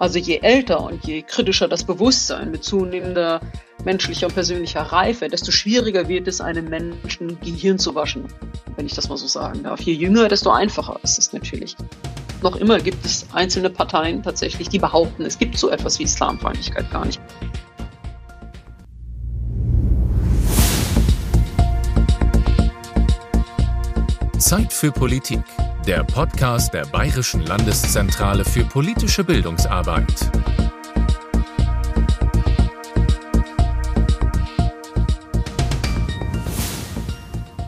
Also je älter und je kritischer das Bewusstsein mit zunehmender menschlicher und persönlicher Reife, desto schwieriger wird es, einem Menschen Gehirn zu waschen, wenn ich das mal so sagen darf. Je jünger, desto einfacher ist es natürlich. Noch immer gibt es einzelne Parteien tatsächlich, die behaupten, es gibt so etwas wie Islamfeindlichkeit gar nicht. Zeit für Politik, der Podcast der Bayerischen Landeszentrale für politische Bildungsarbeit.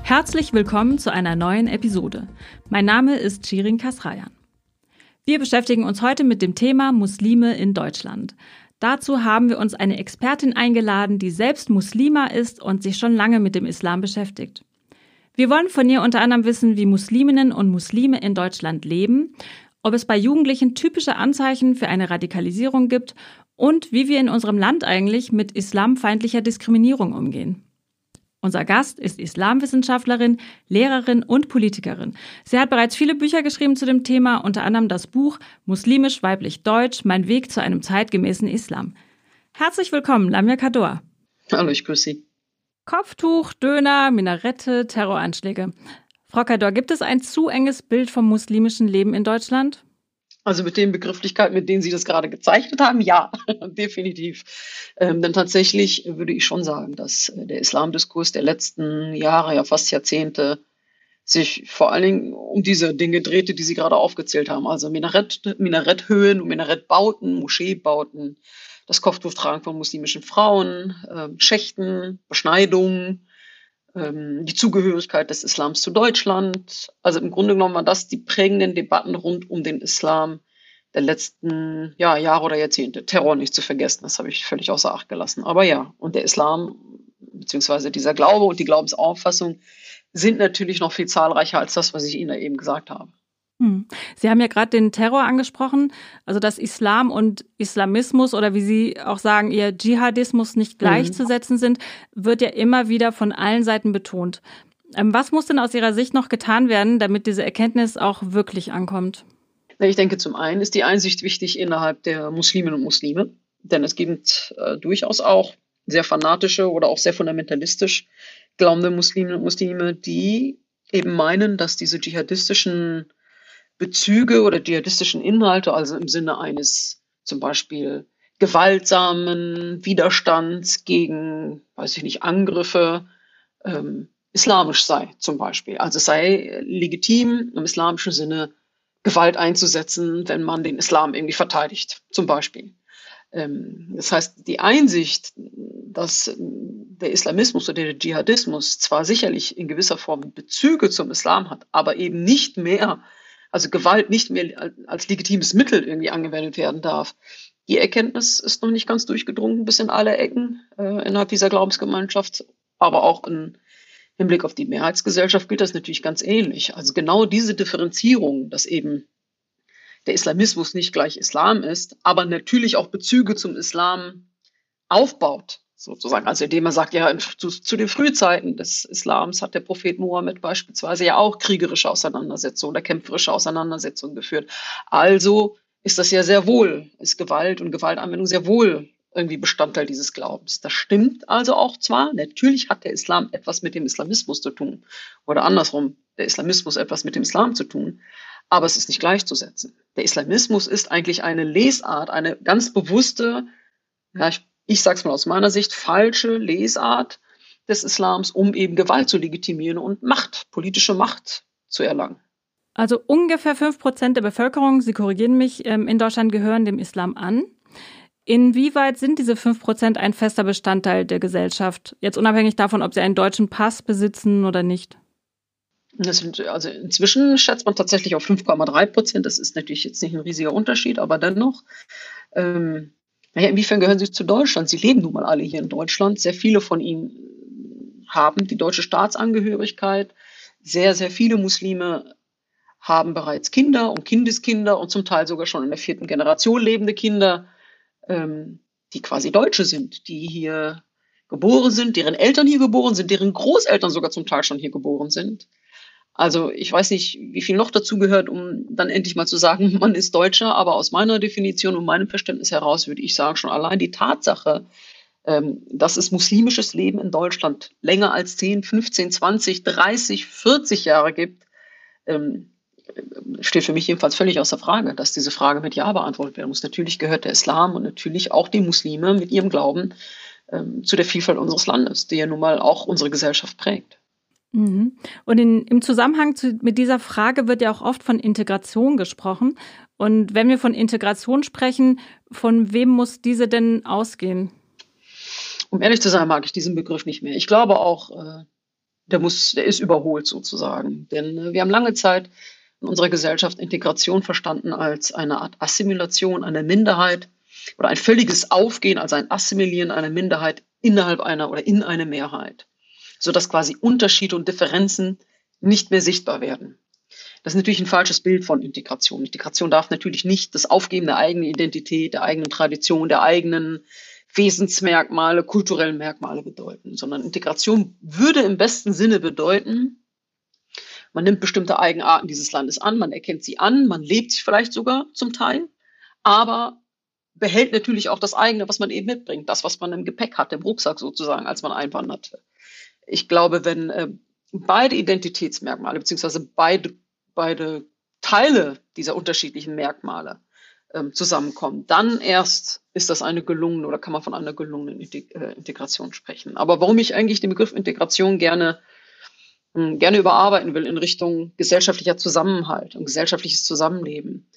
Herzlich willkommen zu einer neuen Episode. Mein Name ist Shirin Kasrayan. Wir beschäftigen uns heute mit dem Thema Muslime in Deutschland. Dazu haben wir uns eine Expertin eingeladen, die selbst Muslima ist und sich schon lange mit dem Islam beschäftigt. Wir wollen von ihr unter anderem wissen, wie Musliminnen und Muslime in Deutschland leben, ob es bei Jugendlichen typische Anzeichen für eine Radikalisierung gibt und wie wir in unserem Land eigentlich mit islamfeindlicher Diskriminierung umgehen. Unser Gast ist Islamwissenschaftlerin, Lehrerin und Politikerin. Sie hat bereits viele Bücher geschrieben zu dem Thema, unter anderem das Buch Muslimisch weiblich Deutsch, mein Weg zu einem zeitgemäßen Islam. Herzlich willkommen, Lamia Kador. Hallo, ich grüße Sie. Kopftuch, Döner, Minarette, Terroranschläge. Frau Kador, gibt es ein zu enges Bild vom muslimischen Leben in Deutschland? Also mit den Begrifflichkeiten, mit denen Sie das gerade gezeichnet haben, ja, definitiv. Ähm, denn tatsächlich würde ich schon sagen, dass äh, der Islamdiskurs der letzten Jahre, ja fast Jahrzehnte, sich vor allen Dingen um diese Dinge drehte, die Sie gerade aufgezählt haben. Also Minarett, Minaretthöhen Minarettbauten, Moscheebauten, das Kopftuchtragen von muslimischen Frauen, äh, Schächten, Beschneidungen, ähm, die Zugehörigkeit des Islams zu Deutschland. Also im Grunde genommen waren das die prägenden Debatten rund um den Islam der letzten ja, Jahre oder Jahrzehnte. Terror nicht zu vergessen, das habe ich völlig außer Acht gelassen. Aber ja, und der Islam, beziehungsweise dieser Glaube und die Glaubensauffassung sind natürlich noch viel zahlreicher als das, was ich Ihnen da eben gesagt habe. Hm. Sie haben ja gerade den Terror angesprochen, also dass Islam und Islamismus oder wie Sie auch sagen, ihr Dschihadismus nicht gleichzusetzen sind, wird ja immer wieder von allen Seiten betont. Ähm, was muss denn aus Ihrer Sicht noch getan werden, damit diese Erkenntnis auch wirklich ankommt? Ich denke, zum einen ist die Einsicht wichtig innerhalb der Musliminnen und Muslime, denn es gibt äh, durchaus auch sehr fanatische oder auch sehr fundamentalistisch glaubende Musliminnen und Muslime, die eben meinen, dass diese dschihadistischen Bezüge oder dschihadistischen Inhalte, also im Sinne eines zum Beispiel gewaltsamen Widerstands gegen, weiß ich nicht, Angriffe, ähm, islamisch sei zum Beispiel. Also es sei legitim im islamischen Sinne Gewalt einzusetzen, wenn man den Islam irgendwie verteidigt, zum Beispiel. Ähm, das heißt, die Einsicht, dass der Islamismus oder der Dschihadismus zwar sicherlich in gewisser Form Bezüge zum Islam hat, aber eben nicht mehr also Gewalt nicht mehr als legitimes Mittel irgendwie angewendet werden darf. Die Erkenntnis ist noch nicht ganz durchgedrungen bis in alle Ecken äh, innerhalb dieser Glaubensgemeinschaft, aber auch in Hinblick auf die Mehrheitsgesellschaft gilt das natürlich ganz ähnlich. Also genau diese Differenzierung, dass eben der Islamismus nicht gleich Islam ist, aber natürlich auch Bezüge zum Islam aufbaut, sozusagen. Also indem man sagt, ja, zu, zu, den Frühzeiten des Islams hat der Prophet Mohammed beispielsweise ja auch kriegerische Auseinandersetzungen oder kämpferische Auseinandersetzungen geführt. Also ist das ja sehr wohl, ist Gewalt und Gewaltanwendung sehr wohl irgendwie Bestandteil dieses Glaubens. Das stimmt also auch zwar, natürlich hat der Islam etwas mit dem Islamismus zu tun oder andersrum, der Islamismus etwas mit dem Islam zu tun, aber es ist nicht gleichzusetzen. Der Islamismus ist eigentlich eine Lesart, eine ganz bewusste, ja, ich ich sage es mal aus meiner Sicht, falsche Lesart des Islams, um eben Gewalt zu legitimieren und Macht, politische Macht zu erlangen. Also ungefähr fünf Prozent der Bevölkerung, Sie korrigieren mich, ähm, in Deutschland gehören dem Islam an. Inwieweit sind diese fünf Prozent ein fester Bestandteil der Gesellschaft? Jetzt unabhängig davon, ob sie einen deutschen Pass besitzen oder nicht. Sind, also inzwischen schätzt man tatsächlich auf 5,3 Prozent. Das ist natürlich jetzt nicht ein riesiger Unterschied, aber dennoch. Ähm, naja, inwiefern gehören sie zu Deutschland? Sie leben nun mal alle hier in Deutschland. Sehr viele von ihnen haben die deutsche Staatsangehörigkeit. Sehr, sehr viele Muslime haben bereits Kinder und Kindeskinder und zum Teil sogar schon in der vierten Generation lebende Kinder, ähm, die quasi Deutsche sind, die hier geboren sind, deren Eltern hier geboren sind, deren Großeltern sogar zum Teil schon hier geboren sind. Also ich weiß nicht, wie viel noch dazu gehört, um dann endlich mal zu sagen, man ist Deutscher, aber aus meiner Definition und meinem Verständnis heraus würde ich sagen, schon allein die Tatsache, ähm, dass es muslimisches Leben in Deutschland länger als 10, 15, 20, 30, 40 Jahre gibt, ähm, steht für mich jedenfalls völlig außer Frage, dass diese Frage mit Ja beantwortet werden muss. Natürlich gehört der Islam und natürlich auch die Muslime mit ihrem Glauben ähm, zu der Vielfalt unseres Landes, die ja nun mal auch unsere Gesellschaft prägt. Mhm. Und in, im Zusammenhang zu, mit dieser Frage wird ja auch oft von Integration gesprochen. Und wenn wir von Integration sprechen, von wem muss diese denn ausgehen? Um ehrlich zu sein, mag ich diesen Begriff nicht mehr. Ich glaube auch, äh, der muss, der ist überholt sozusagen. Denn äh, wir haben lange Zeit in unserer Gesellschaft Integration verstanden als eine Art Assimilation einer Minderheit oder ein völliges Aufgehen, also ein Assimilieren einer Minderheit innerhalb einer oder in eine Mehrheit, sodass quasi Unterschiede und Differenzen nicht mehr sichtbar werden. Das ist natürlich ein falsches Bild von Integration. Integration darf natürlich nicht das Aufgeben der eigenen Identität, der eigenen Tradition, der eigenen Wesensmerkmale, kulturellen Merkmale bedeuten, sondern Integration würde im besten Sinne bedeuten, man nimmt bestimmte Eigenarten dieses Landes an, man erkennt sie an, man lebt sie vielleicht sogar zum Teil, aber behält natürlich auch das eigene, was man eben mitbringt, das, was man im Gepäck hat, im Rucksack sozusagen, als man einwanderte. Ich glaube, wenn äh, beide Identitätsmerkmale beziehungsweise beide, beide Teile dieser unterschiedlichen Merkmale ähm, zusammenkommen, dann erst ist das eine gelungene oder kann man von einer gelungenen äh, Integration sprechen. Aber warum ich eigentlich den Begriff Integration gerne hm, gerne überarbeiten will in Richtung gesellschaftlicher Zusammenhalt und gesellschaftliches Zusammenleben,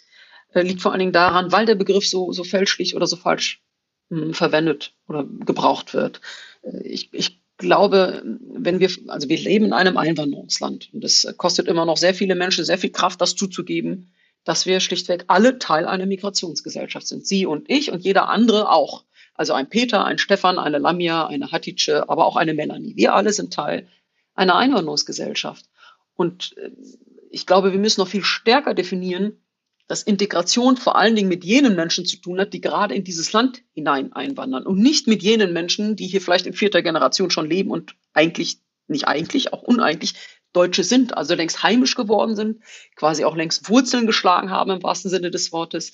äh, liegt vor allen Dingen daran, weil der Begriff so, so fälschlich oder so falsch mh, hm, verwendet oder gebraucht wird. Ich, ich glaube, wenn wir, also wir leben in einem Einwanderungsland und es kostet immer noch sehr viele Menschen sehr viel Kraft, das zuzugeben, dass wir schlichtweg alle Teil einer Migrationsgesellschaft sind. Sie und ich und jeder andere auch. Also ein Peter, ein Stefan, eine Lamia, eine Hatice, aber auch eine Melanie. Wir alle sind Teil einer Einwanderungsgesellschaft. Und äh, ich glaube, wir müssen noch viel stärker definieren, dass Integration vor allen Dingen mit jenen Menschen zu tun hat, die gerade in dieses Land hinein einwandern und nicht mit jenen Menschen, die hier vielleicht in vierter Generation schon leben und eigentlich, nicht eigentlich, auch uneigentlich Deutsche sind, also längst heimisch geworden sind, quasi auch längst Wurzeln geschlagen haben im wahrsten Sinne des Wortes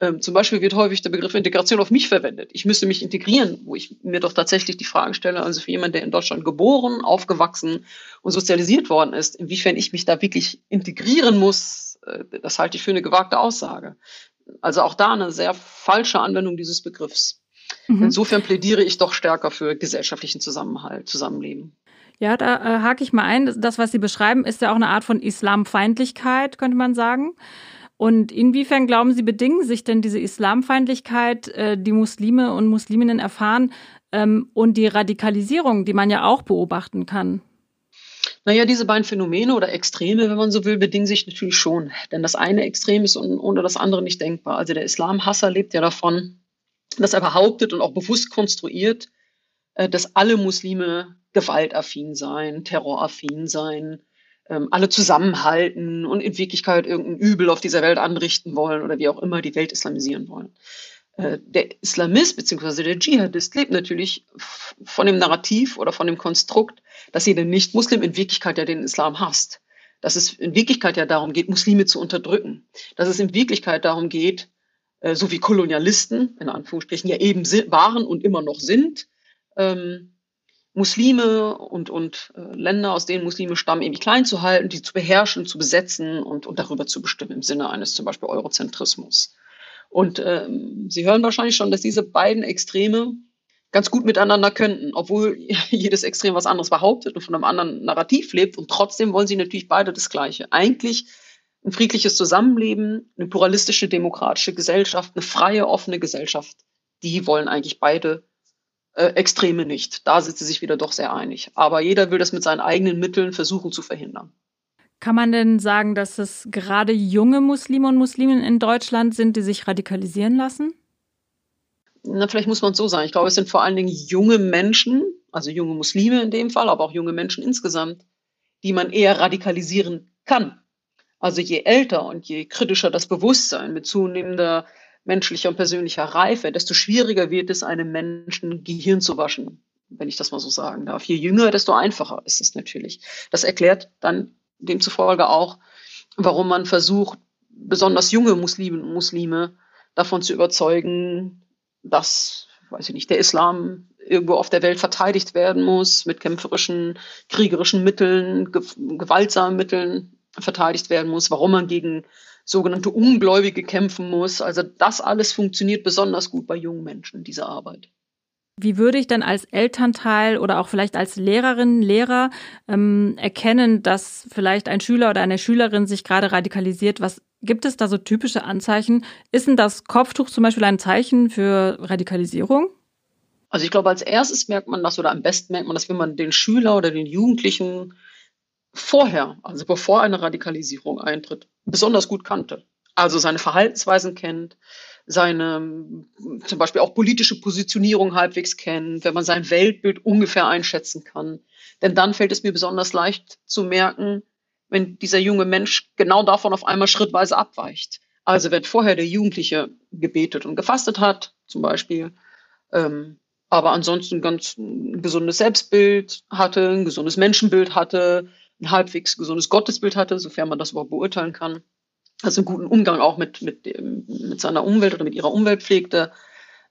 ähm, zum Beispiel wird häufig der Begriff Integration auf mich verwendet. Ich müsste mich integrieren, wo ich mir doch tatsächlich die Fragen stelle, also für jemanden, der in Deutschland geboren, aufgewachsen und sozialisiert worden ist, inwiefern ich mich da wirklich integrieren muss, äh, das halte ich für eine gewagte Aussage. Also auch da eine sehr falsche Anwendung dieses Begriffs. Mhm. Insofern plädiere ich doch stärker für gesellschaftlichen Zusammenhalt, Zusammenleben. Ja, da äh, hake ich mal ein. Das, was Sie beschreiben, ist ja auch eine Art von Islamfeindlichkeit, könnte man sagen. Und inwiefern glauben Sie, bedingen sich denn diese Islamfeindlichkeit, äh, die Muslime und Musliminnen erfahren, ähm, und die Radikalisierung, die man ja auch beobachten kann? Naja, diese beiden Phänomene oder Extreme, wenn man so will, bedingen sich natürlich schon. Denn das eine Extrem ist ohne das andere nicht denkbar. Also der Islamhasser lebt ja davon, dass er behauptet und auch bewusst konstruiert, äh, dass alle Muslime gewaltaffin seien, terroraffin seien, ähm, alle zusammenhalten und in Wirklichkeit irgendein Übel auf dieser Welt anrichten wollen oder wie auch immer die Welt islamisieren wollen. Äh, der Islamist bzw. der Dschihadist lebt natürlich von dem Narrativ oder von dem Konstrukt, dass jeder Nicht-Muslim in Wirklichkeit ja den Islam hasst. Dass es in Wirklichkeit ja darum geht, Muslime zu unterdrücken. Dass es in Wirklichkeit darum geht, äh, so wie Kolonialisten, in Anführungsstrichen, ja eben waren und immer noch sind, ähm, Muslime und, und äh, Länder, aus denen Muslime stammen, irgendwie klein zu halten, die zu beherrschen, zu besetzen und, und darüber zu bestimmen im Sinne eines zum Beispiel Eurozentrismus. Und ähm, Sie hören wahrscheinlich schon, dass diese beiden Extreme ganz gut miteinander könnten, obwohl jedes Extrem was anderes behauptet und von einem anderen Narrativ lebt. Und trotzdem wollen sie natürlich beide das Gleiche. Eigentlich ein friedliches Zusammenleben, eine pluralistische, demokratische Gesellschaft, eine freie, offene Gesellschaft. Die wollen eigentlich beide äh, Extreme nicht. Da sind sie sich wieder doch sehr einig. Aber jeder will das mit seinen eigenen Mitteln versuchen zu verhindern. Kann man denn sagen, dass es gerade junge Muslime und Musliminnen in Deutschland sind, die sich radikalisieren lassen? Na, vielleicht muss man es so sagen. Ich glaube, es sind vor allen Dingen junge Menschen, also junge Muslime in dem Fall, aber auch junge Menschen insgesamt, die man eher radikalisieren kann. Also je älter und je kritischer das Bewusstsein mit zunehmender menschlicher und persönlicher Reife, desto schwieriger wird es, einem Menschen Gehirn zu waschen, wenn ich das mal so sagen darf. Je jünger, desto einfacher ist es natürlich. Das erklärt dann demzufolge auch, warum man versucht, besonders junge Musliminnen und Muslime davon zu überzeugen, dass, weiß ich nicht, der Islam irgendwo auf der Welt verteidigt werden muss, mit kämpferischen, kriegerischen Mitteln, gewaltsamen Mitteln verteidigt werden muss, warum man gegen sogenannte Ungläubige kämpfen muss. Also das alles funktioniert besonders gut bei jungen Menschen, diese Arbeit. Wie würde ich dann als Elternteil oder auch vielleicht als Lehrerin, Lehrer ähm, erkennen, dass vielleicht ein Schüler oder eine Schülerin sich gerade radikalisiert? Was gibt es da so typische Anzeichen? Ist denn das Kopftuch zum Beispiel ein Zeichen für Radikalisierung? Also ich glaube, als erstes merkt man das oder am besten merkt man das, wenn man den Schüler oder den Jugendlichen vorher, also bevor eine Radikalisierung eintritt, besonders gut kannte. Also seine Verhaltensweisen kennt, seine zum Beispiel auch politische Positionierung halbwegs kennt, wenn man sein Weltbild ungefähr einschätzen kann. Denn dann fällt es mir besonders leicht zu merken, wenn dieser junge Mensch genau davon auf einmal schrittweise abweicht. Also wenn vorher der Jugendliche gebetet und gefastet hat, zum Beispiel, ähm, aber ansonsten ganz ein gesundes Selbstbild hatte, ein gesundes Menschenbild hatte, ein halbwegs gesundes Gottesbild hatte, sofern man das überhaupt beurteilen kann. Also einen guten Umgang auch mit, mit, mit seiner Umwelt oder mit ihrer Umwelt pflegte.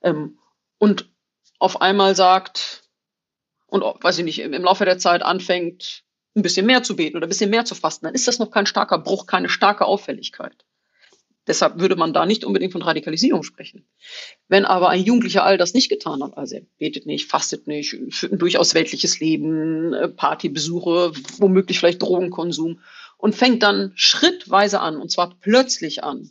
Ähm, und auf einmal sagt, und weiß ich nicht, im, im Laufe der Zeit anfängt, ein bisschen mehr zu beten oder ein bisschen mehr zu fasten, dann ist das noch kein starker Bruch, keine starke Auffälligkeit. Deshalb würde man da nicht unbedingt von Radikalisierung sprechen. Wenn aber ein Jugendlicher all das nicht getan hat, also er betet nicht, fastet nicht, führt ein durchaus weltliches Leben, äh, Partybesuche, womöglich vielleicht Drogenkonsum und fängt dann schrittweise an, und zwar plötzlich an,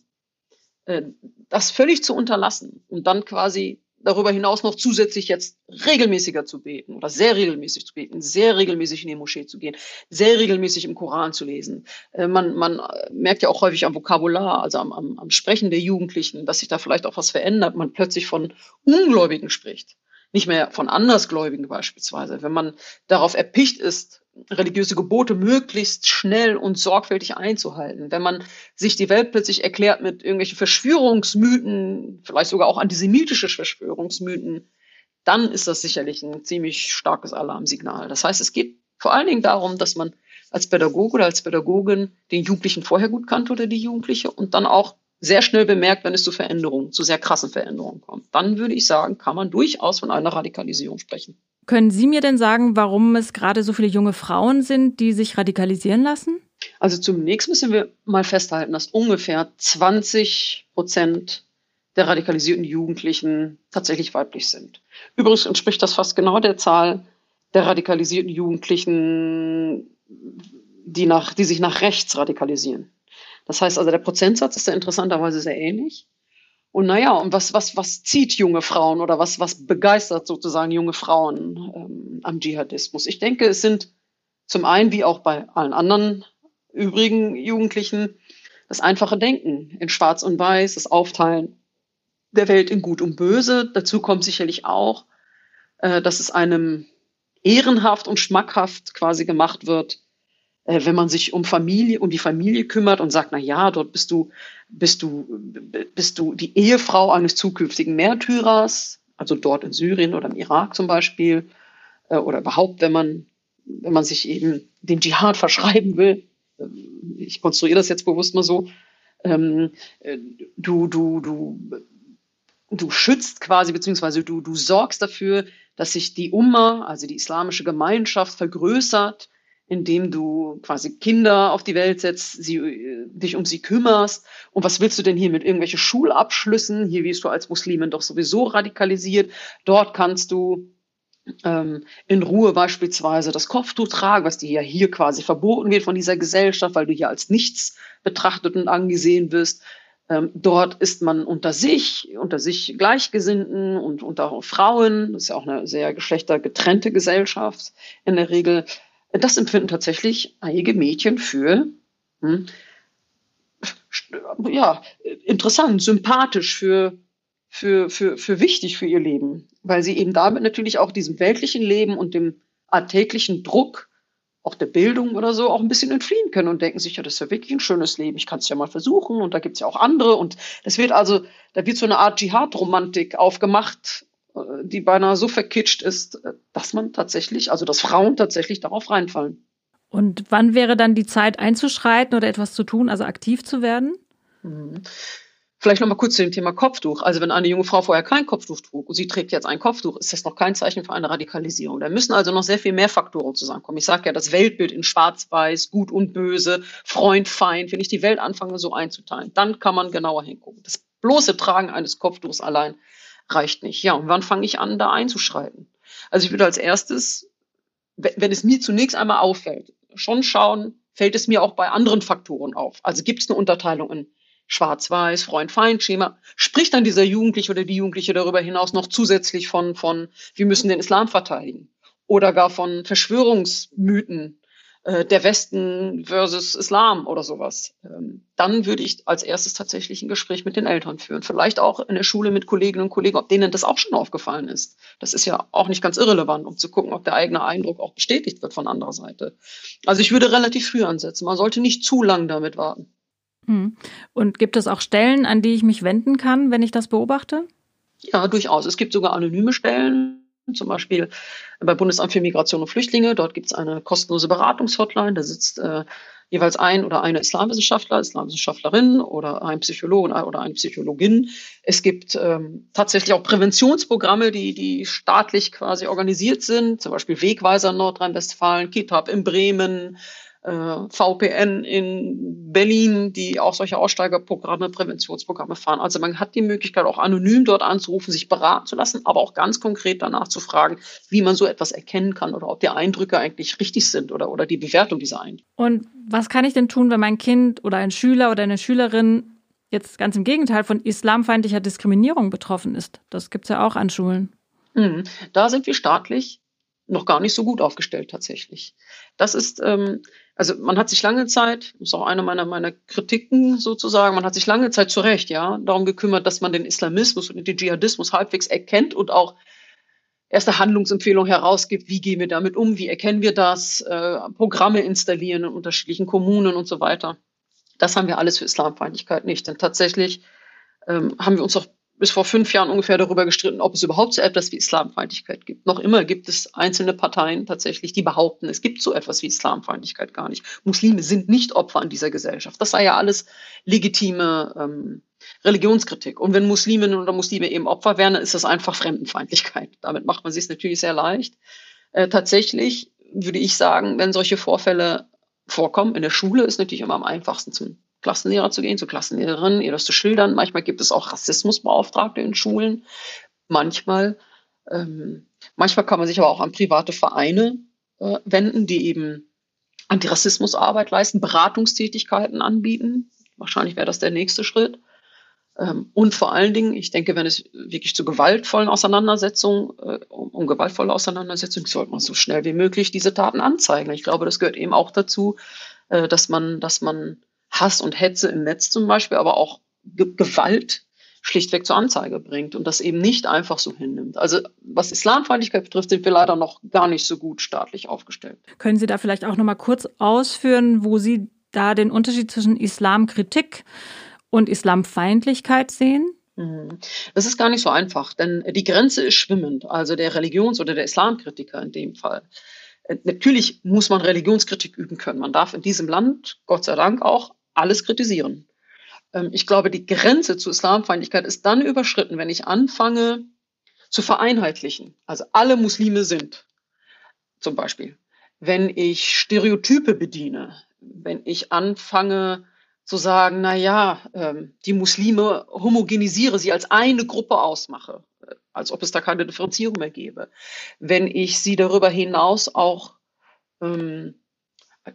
äh, das völlig zu unterlassen und dann quasi darüber hinaus noch zusätzlich jetzt regelmäßiger zu beten oder sehr regelmäßig zu beten, sehr regelmäßig in die Moschee zu gehen, sehr regelmäßig im Koran zu lesen. Äh, man, man merkt ja auch häufig am Vokabular, also am, am, am Sprechen der Jugendlichen, dass sich da vielleicht auch was verändert, man plötzlich von Ungläubigen spricht, nicht mehr von Andersgläubigen beispielsweise. Wenn man darauf erpicht ist, religiöse Gebote möglichst schnell und sorgfältig einzuhalten. Wenn man sich die Welt plötzlich erklärt mit irgendwelchen Verschwörungsmythen, vielleicht sogar auch antisemitische Verschwörungsmythen, dann ist das sicherlich ein ziemlich starkes Alarmsignal. Das heißt, es geht vor allen Dingen darum, dass man als Pädagoge oder als Pädagogin den Jugendlichen vorher gut kannte oder die Jugendliche und dann auch sehr schnell bemerkt, wenn es zu Veränderungen, zu sehr krassen Veränderungen kommt. Dann würde ich sagen, kann man durchaus von einer Radikalisierung sprechen. Können Sie mir denn sagen, warum es gerade so viele junge Frauen sind, die sich radikalisieren lassen? Also zunächst müssen wir mal festhalten, dass ungefähr 20 Prozent der radikalisierten Jugendlichen tatsächlich weiblich sind. Übrigens entspricht das fast genau der Zahl der radikalisierten Jugendlichen, die, nach, die sich nach rechts radikalisieren. Das heißt also, der Prozentsatz ist ja interessanterweise sehr ähnlich. Und naja, und was, was, was zieht junge Frauen oder was, was begeistert sozusagen junge Frauen ähm, am Dschihadismus? Ich denke, es sind zum einen, wie auch bei allen anderen übrigen Jugendlichen, das einfache Denken in Schwarz und Weiß, das Aufteilen der Welt in Gut und Böse. Dazu kommt sicherlich auch, äh, dass es einem ehrenhaft und schmackhaft quasi gemacht wird, wenn man sich um Familie, um die Familie kümmert und sagt, na ja, dort bist du, bist du, bist du die Ehefrau eines zukünftigen Märtyrers, also dort in Syrien oder im Irak zum Beispiel, äh, oder überhaupt, wenn man, wenn man sich eben dem Dschihad verschreiben will. Äh, ich konstruiere das jetzt bewusst mal so. Ähm, du, du, du, du schützt quasi, beziehungsweise du, du sorgst dafür, dass sich die Umma, also die islamische Gemeinschaft, vergrößert, indem du quasi Kinder auf die Welt setzt, sie, äh, dich um sie kümmerst. Und was willst du denn hier mit irgendwelchen Schulabschlüssen? Hier wirst du als Muslimin doch sowieso radikalisiert. Dort kannst du ähm, in Ruhe beispielsweise das Kopftuch tragen, was dir ja hier quasi verboten wird von dieser Gesellschaft, weil du hier als nichts betrachtet und angesehen wirst. Ähm, dort ist man unter sich, unter sich Gleichgesinnten und unter Frauen. Das ist ja auch eine sehr geschlechtergetrennte Gesellschaft in der Regel. Das empfinden tatsächlich einige Mädchen für hm, ja, interessant, sympathisch, für, für, für, für wichtig für ihr Leben, weil sie eben damit natürlich auch diesem weltlichen Leben und dem alltäglichen Druck, auch der Bildung oder so, auch ein bisschen entfliehen können und denken sich, ja, das ist ja wirklich ein schönes Leben, ich kann es ja mal versuchen und da gibt es ja auch andere und es wird also, da wird so eine Art Dschihad-Romantik aufgemacht, die beinahe so verkitscht ist, dass man tatsächlich, also dass Frauen tatsächlich darauf reinfallen. Und wann wäre dann die Zeit einzuschreiten oder etwas zu tun, also aktiv zu werden? Mhm. Vielleicht noch mal kurz zu dem Thema Kopftuch. Also wenn eine junge Frau vorher kein Kopftuch trug und sie trägt jetzt ein Kopftuch, ist das noch kein Zeichen für eine Radikalisierung. Da müssen also noch sehr viel mehr Faktoren zusammenkommen. Ich sage ja, das Weltbild in Schwarz-Weiß, Gut und Böse, Freund, Feind. Wenn ich die Welt anfange so einzuteilen, dann kann man genauer hingucken. Das bloße Tragen eines Kopftuchs allein reicht nicht. Ja, und wann fange ich an, da einzuschreiten? Also ich würde als erstes, wenn es mir zunächst einmal auffällt, schon schauen, fällt es mir auch bei anderen Faktoren auf. Also gibt es eine Unterteilung in Schwarz-Weiß, Freund-Feind-Schema, spricht dann dieser Jugendliche oder die Jugendliche darüber hinaus noch zusätzlich von, von, wir müssen den Islam verteidigen oder gar von Verschwörungsmythen, äh, der Westen versus Islam oder sowas. Ähm, dann würde ich als erstes tatsächlich ein Gespräch mit den Eltern führen. Vielleicht auch in der Schule mit Kolleginnen und Kollegen, ob denen das auch schon aufgefallen ist. Das ist ja auch nicht ganz irrelevant, um zu gucken, ob der eigene Eindruck auch bestätigt wird von anderer Seite. Also ich würde relativ früh ansetzen. Man sollte nicht zu lang damit warten. Hm. Und gibt es auch Stellen, an die ich mich wenden kann, wenn ich das beobachte? Ja, durchaus. Es gibt sogar anonyme Stellen, zum Beispiel beim Bundesamt für Migration und Flüchtlinge. Dort gibt es eine kostenlose Beratungshotline. Da sitzt äh, jeweils ein oder eine Islamwissenschaftler, Islamwissenschaftlerin oder ein Psychologe oder eine Psychologin. Es gibt ähm, tatsächlich auch Präventionsprogramme, die, die staatlich quasi organisiert sind, zum Beispiel Wegweiser in Nordrhein-Westfalen, Kitab in Bremen, VPN in Berlin, die auch solche Aussteigerprogramme, Präventionsprogramme fahren. Also man hat die Möglichkeit, auch anonym dort anzurufen, sich beraten zu lassen, aber auch ganz konkret danach zu fragen, wie man so etwas erkennen kann oder ob die Eindrücke eigentlich richtig sind oder, oder die Bewertung dieser Eindrücke. Und was kann ich denn tun, wenn mein Kind oder ein Schüler oder eine Schülerin jetzt ganz im Gegenteil von islamfeindlicher Diskriminierung betroffen ist? Das gibt es ja auch an Schulen. Mhm. Da sind wir staatlich noch gar nicht so gut aufgestellt tatsächlich. Das ist, ähm, also man hat sich lange Zeit, das ist auch eine meiner, meiner Kritiken sozusagen, man hat sich lange Zeit zu Recht, ja, darum gekümmert, dass man den Islamismus und den Dschihadismus halbwegs erkennt und auch erste Handlungsempfehlungen herausgibt, wie gehen wir damit um, wie erkennen wir das, äh, Programme installieren in unterschiedlichen Kommunen und so weiter. Das haben wir alles für Islamfeindlichkeit nicht. Denn tatsächlich ähm, haben wir uns auch bis vor fünf Jahren ungefähr darüber gestritten, ob es überhaupt so etwas wie Islamfeindlichkeit gibt. Noch immer gibt es einzelne Parteien tatsächlich, die behaupten, es gibt so etwas wie Islamfeindlichkeit gar nicht. Muslime sind nicht Opfer an dieser Gesellschaft. Das sei ja alles legitime ähm, Religionskritik. Und wenn Musliminnen oder Muslime eben Opfer wären, dann ist das einfach Fremdenfeindlichkeit. Damit macht man sich natürlich sehr leicht. Äh, tatsächlich würde ich sagen, wenn solche Vorfälle vorkommen, in der Schule ist natürlich immer am einfachsten zum Klassenlehrer zu gehen, zu Klassenlehrerinnen, ihr das zu schildern. Manchmal gibt es auch Rassismusbeauftragte in Schulen. Manchmal, ähm, manchmal kann man sich aber auch an private Vereine äh, wenden, die eben Antirassismusarbeit leisten, Beratungstätigkeiten anbieten. Wahrscheinlich wäre das der nächste Schritt. Ähm, und vor allen Dingen, ich denke, wenn es wirklich zu gewaltvollen Auseinandersetzungen, äh, um, um gewaltvolle Auseinandersetzungen, sollte man so schnell wie möglich diese Taten anzeigen. Ich glaube, das gehört eben auch dazu, äh, dass man, dass man Hass und Hetze im Netz zum Beispiel, aber auch Ge Gewalt schlichtweg zur Anzeige bringt und das eben nicht einfach so hinnimmt. Also was Islamfeindlichkeit betrifft, sind wir leider noch gar nicht so gut staatlich aufgestellt. Können Sie da vielleicht auch noch mal kurz ausführen, wo Sie da den Unterschied zwischen Islamkritik und Islamfeindlichkeit sehen? Mhm. Das ist gar nicht so einfach, denn die Grenze ist schwimmend. Also der Religions- oder der Islamkritiker in dem Fall äh, Natürlich muss man Religionskritik üben können. Man darf in diesem Land, Gott sei Dank, auch alles kritisieren. Ähm, ich glaube, die Grenze zu Islamfeindlichkeit ist dann überschritten, wenn ich anfange zu vereinheitlichen. Also alle Muslime sind zum Beispiel. Wenn ich Stereotype bediene, wenn ich anfange zu sagen, na ja, ähm, die Muslime homogenisiere, sie als eine Gruppe ausmache, äh, als ob es da keine Differenzierung mehr gäbe. Wenn ich sie darüber hinaus auch ähm,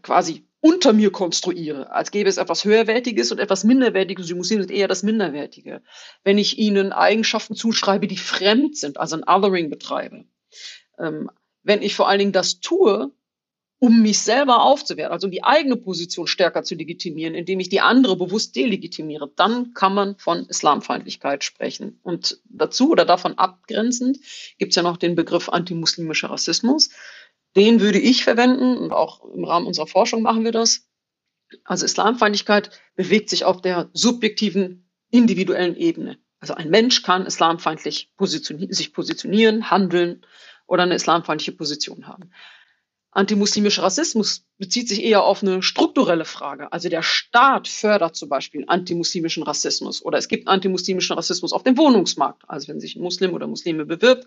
quasi unter mir konstruiere, als gäbe es etwas Höherwertiges und etwas Minderwertiges. Die Muslime sind eher das Minderwertige. Wenn ich ihnen Eigenschaften zuschreibe, die fremd sind, also ein Othering betreibe. Ähm, wenn ich vor allen Dingen das tue, um mich selber aufzuwerten, also um die eigene Position stärker zu legitimieren, indem ich die andere bewusst delegitimiere, dann kann man von Islamfeindlichkeit sprechen. Und dazu oder davon abgrenzend gibt es ja noch den Begriff antimuslimischer Rassismus. Den würde ich verwenden auch im Rahmen unserer Forschung machen wir das. Also Islamfeindlichkeit bewegt sich auf der subjektiven, individuellen Ebene. Also ein Mensch kann islamfeindlich positionieren, sich positionieren, handeln oder eine islamfeindliche Position haben. Antimuslimischer Rassismus bezieht sich eher auf eine strukturelle Frage. Also der Staat fördert zum Beispiel antimuslimischen Rassismus oder es gibt antimuslimischen Rassismus auf dem Wohnungsmarkt. Also wenn sich ein Muslim oder Muslime bewirbt,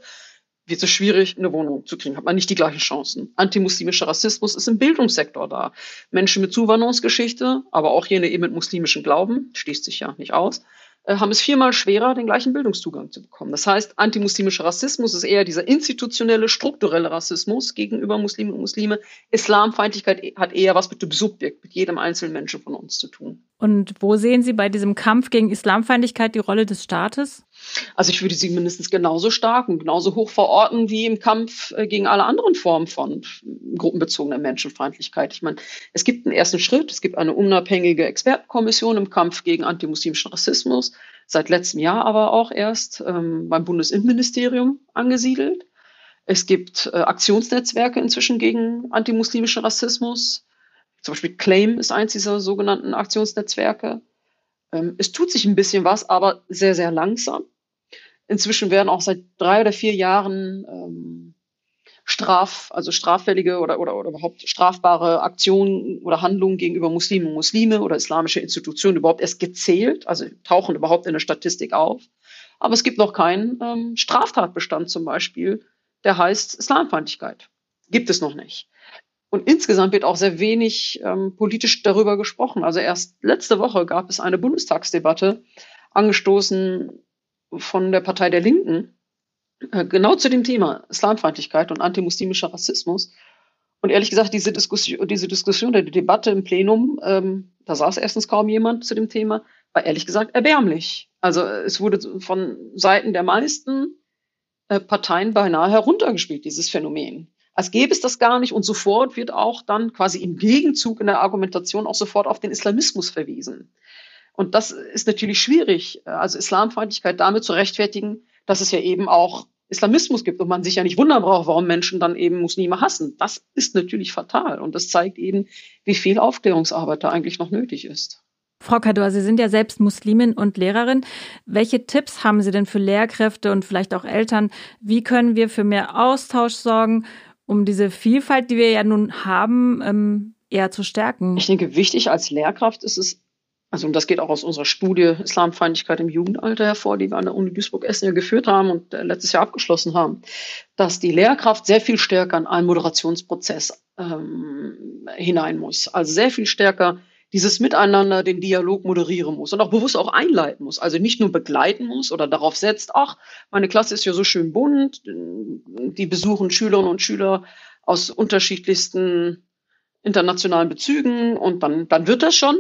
wird es schwierig, eine Wohnung zu kriegen, hat man nicht die gleichen Chancen. Antimuslimischer Rassismus ist im Bildungssektor da. Menschen mit Zuwanderungsgeschichte, aber auch jene eben mit muslimischem Glauben, schließt sich ja nicht aus, äh, haben es viermal schwerer, den gleichen Bildungszugang zu bekommen. Das heißt, antimuslimischer Rassismus ist eher dieser institutionelle, strukturelle Rassismus gegenüber Muslimen und Muslime. Islamfeindlichkeit hat eher was mit dem Subjekt, mit jedem einzelnen Menschen von uns zu tun. Und wo sehen Sie bei diesem Kampf gegen Islamfeindlichkeit die Rolle des Staates? Also ich würde sie mindestens genauso stark und genauso hoch verorten wie im Kampf äh, gegen alle anderen Formen von gruppenbezogener Menschenfeindlichkeit. Ich meine, es gibt einen ersten Schritt, es gibt eine unabhängige Expertenkommission im Kampf gegen antimuslimischen Rassismus, seit letztem Jahr aber auch erst ähm, beim Bundesinnenministerium angesiedelt. Es gibt äh, Aktionsnetzwerke inzwischen gegen antimuslimischen Rassismus. Zum Beispiel Claim ist eins dieser sogenannten Aktionsnetzwerke. Ähm, es tut sich ein bisschen was, aber sehr, sehr langsam. Inzwischen werden auch seit drei oder vier Jahren ähm, Straf, also straffällige oder, oder, oder überhaupt strafbare Aktionen oder Handlungen gegenüber Muslimen und Muslime oder islamische Institutionen überhaupt erst gezählt, also tauchen überhaupt in der Statistik auf. Aber es gibt noch keinen ähm, Straftatbestand zum Beispiel, der heißt Islamfeindlichkeit. Gibt es noch nicht. Und insgesamt wird auch sehr wenig ähm, politisch darüber gesprochen. Also erst letzte Woche gab es eine Bundestagsdebatte, angestoßen von der Partei der Linken, äh, genau zu dem Thema Islamfeindlichkeit und antimuslimischer Rassismus. Und ehrlich gesagt, diese Diskussion, diese Diskussion, die Debatte im Plenum, ähm, da saß erstens kaum jemand zu dem Thema, war ehrlich gesagt erbärmlich. Also es wurde von Seiten der meisten äh, Parteien beinahe heruntergespielt, dieses Phänomen als gäbe es das gar nicht und sofort wird auch dann quasi im Gegenzug in der Argumentation auch sofort auf den Islamismus verwiesen. Und das ist natürlich schwierig, also Islamfeindlichkeit damit zu rechtfertigen, dass es ja eben auch Islamismus gibt und man sich ja nicht wundern braucht, warum Menschen dann eben Muslime hassen. Das ist natürlich fatal und das zeigt eben, wie viel Aufklärungsarbeit da eigentlich noch nötig ist. Frau Kador, Sie sind ja selbst Muslimin und Lehrerin. Welche Tipps haben Sie denn für Lehrkräfte und vielleicht auch Eltern? Wie können wir für mehr Austausch sorgen um diese Vielfalt, die wir ja nun haben, ähm, eher zu stärken? Ich denke, wichtig als Lehrkraft ist es, also und das geht auch aus unserer Studie Islamfeindlichkeit im Jugendalter hervor, die wir an der Uni Duisburg-Essen ja geführt haben und äh, letztes Jahr abgeschlossen haben, dass die Lehrkraft sehr viel stärker in einen Moderationsprozess ähm, hinein muss. Also sehr viel stärker dieses Miteinander den Dialog moderieren muss und auch bewusst auch einleiten muss. Also nicht nur begleiten muss oder darauf setzt, ach, meine Klasse ist ja so schön bunt, die besuchen Schülerinnen und Schüler aus unterschiedlichsten internationalen Bezügen und dann, dann wird das schon.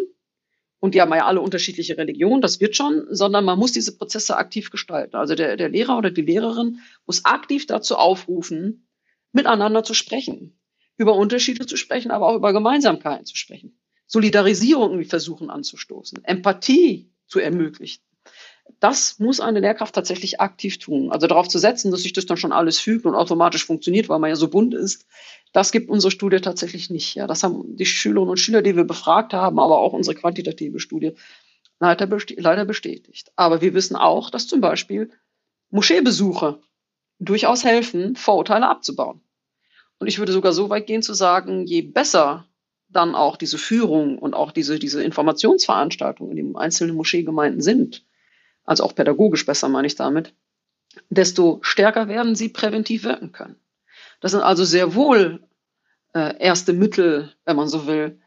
Und die haben ja alle unterschiedliche Religionen, das wird schon, sondern man muss diese Prozesse aktiv gestalten. Also der, der Lehrer oder die Lehrerin muss aktiv dazu aufrufen, miteinander zu sprechen, über Unterschiede zu sprechen, aber auch über Gemeinsamkeiten zu sprechen. Solidarisierung versuchen anzustoßen, Empathie zu ermöglichen. Das muss eine Lehrkraft tatsächlich aktiv tun. Also darauf zu setzen, dass sich das dann schon alles fügt und automatisch funktioniert, weil man ja so bunt ist, das gibt unsere Studie tatsächlich nicht. Ja, das haben die Schülerinnen und Schüler, die wir befragt haben, aber auch unsere quantitative Studie leider bestätigt. Aber wir wissen auch, dass zum Beispiel Moscheebesuche durchaus helfen, Vorurteile abzubauen. Und ich würde sogar so weit gehen zu sagen, je besser dann auch diese Führung und auch diese, diese Informationsveranstaltungen in den einzelnen Moscheegemeinden sind, also auch pädagogisch besser meine ich damit, desto stärker werden sie präventiv wirken können. Das sind also sehr wohl äh, erste Mittel, wenn man so will,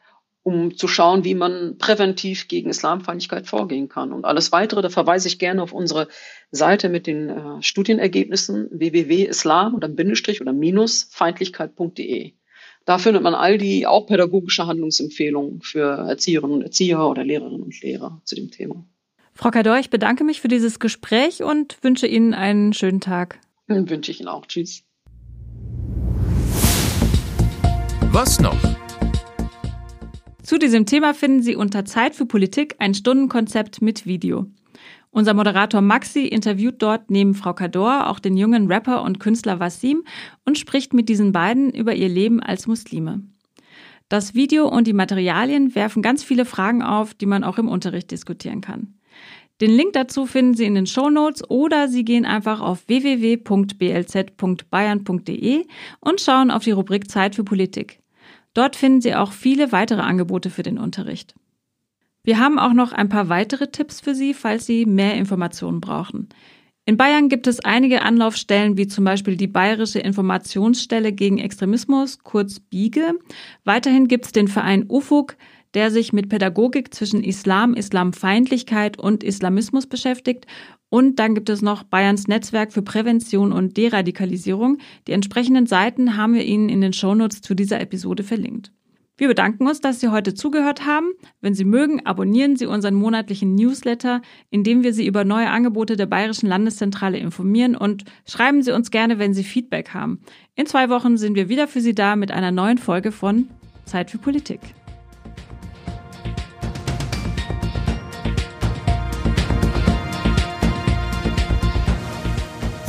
um zu schauen, wie man präventiv gegen Islamfeindlichkeit vorgehen kann. Und alles weitere, da verweise ich gerne auf unsere Seite mit den äh, Studienergebnissen www.islam oder Bindestrich oder minus feindlichkeit.de. Da findet man all die auch pädagogische Handlungsempfehlungen für Erzieherinnen und Erzieher oder Lehrerinnen und Lehrer zu dem Thema. Frau Kador, ich bedanke mich für dieses Gespräch und wünsche Ihnen einen schönen Tag. Dann wünsche ich Ihnen auch. Tschüss. Was noch? Zu diesem Thema finden Sie unter Zeit für Politik ein Stundenkonzept mit Video. Unser Moderator Maxi interviewt dort neben Frau Kador auch den jungen Rapper und Künstler Wasim und spricht mit diesen beiden über ihr Leben als Muslime. Das Video und die Materialien werfen ganz viele Fragen auf, die man auch im Unterricht diskutieren kann. Den Link dazu finden Sie in den Show Notes oder Sie gehen einfach auf www.blz.bayern.de und schauen auf die Rubrik Zeit für Politik. Dort finden Sie auch viele weitere Angebote für den Unterricht. Wir haben auch noch ein paar weitere Tipps für Sie, falls Sie mehr Informationen brauchen. In Bayern gibt es einige Anlaufstellen, wie zum Beispiel die Bayerische Informationsstelle gegen Extremismus, kurz BIGE. Weiterhin gibt es den Verein UFUG, der sich mit Pädagogik zwischen Islam, Islamfeindlichkeit und Islamismus beschäftigt. Und dann gibt es noch Bayerns Netzwerk für Prävention und Deradikalisierung. Die entsprechenden Seiten haben wir Ihnen in den Shownotes zu dieser Episode verlinkt. Wir bedanken uns, dass Sie heute zugehört haben. Wenn Sie mögen, abonnieren Sie unseren monatlichen Newsletter, in dem wir Sie über neue Angebote der Bayerischen Landeszentrale informieren und schreiben Sie uns gerne, wenn Sie Feedback haben. In zwei Wochen sind wir wieder für Sie da mit einer neuen Folge von Zeit für Politik.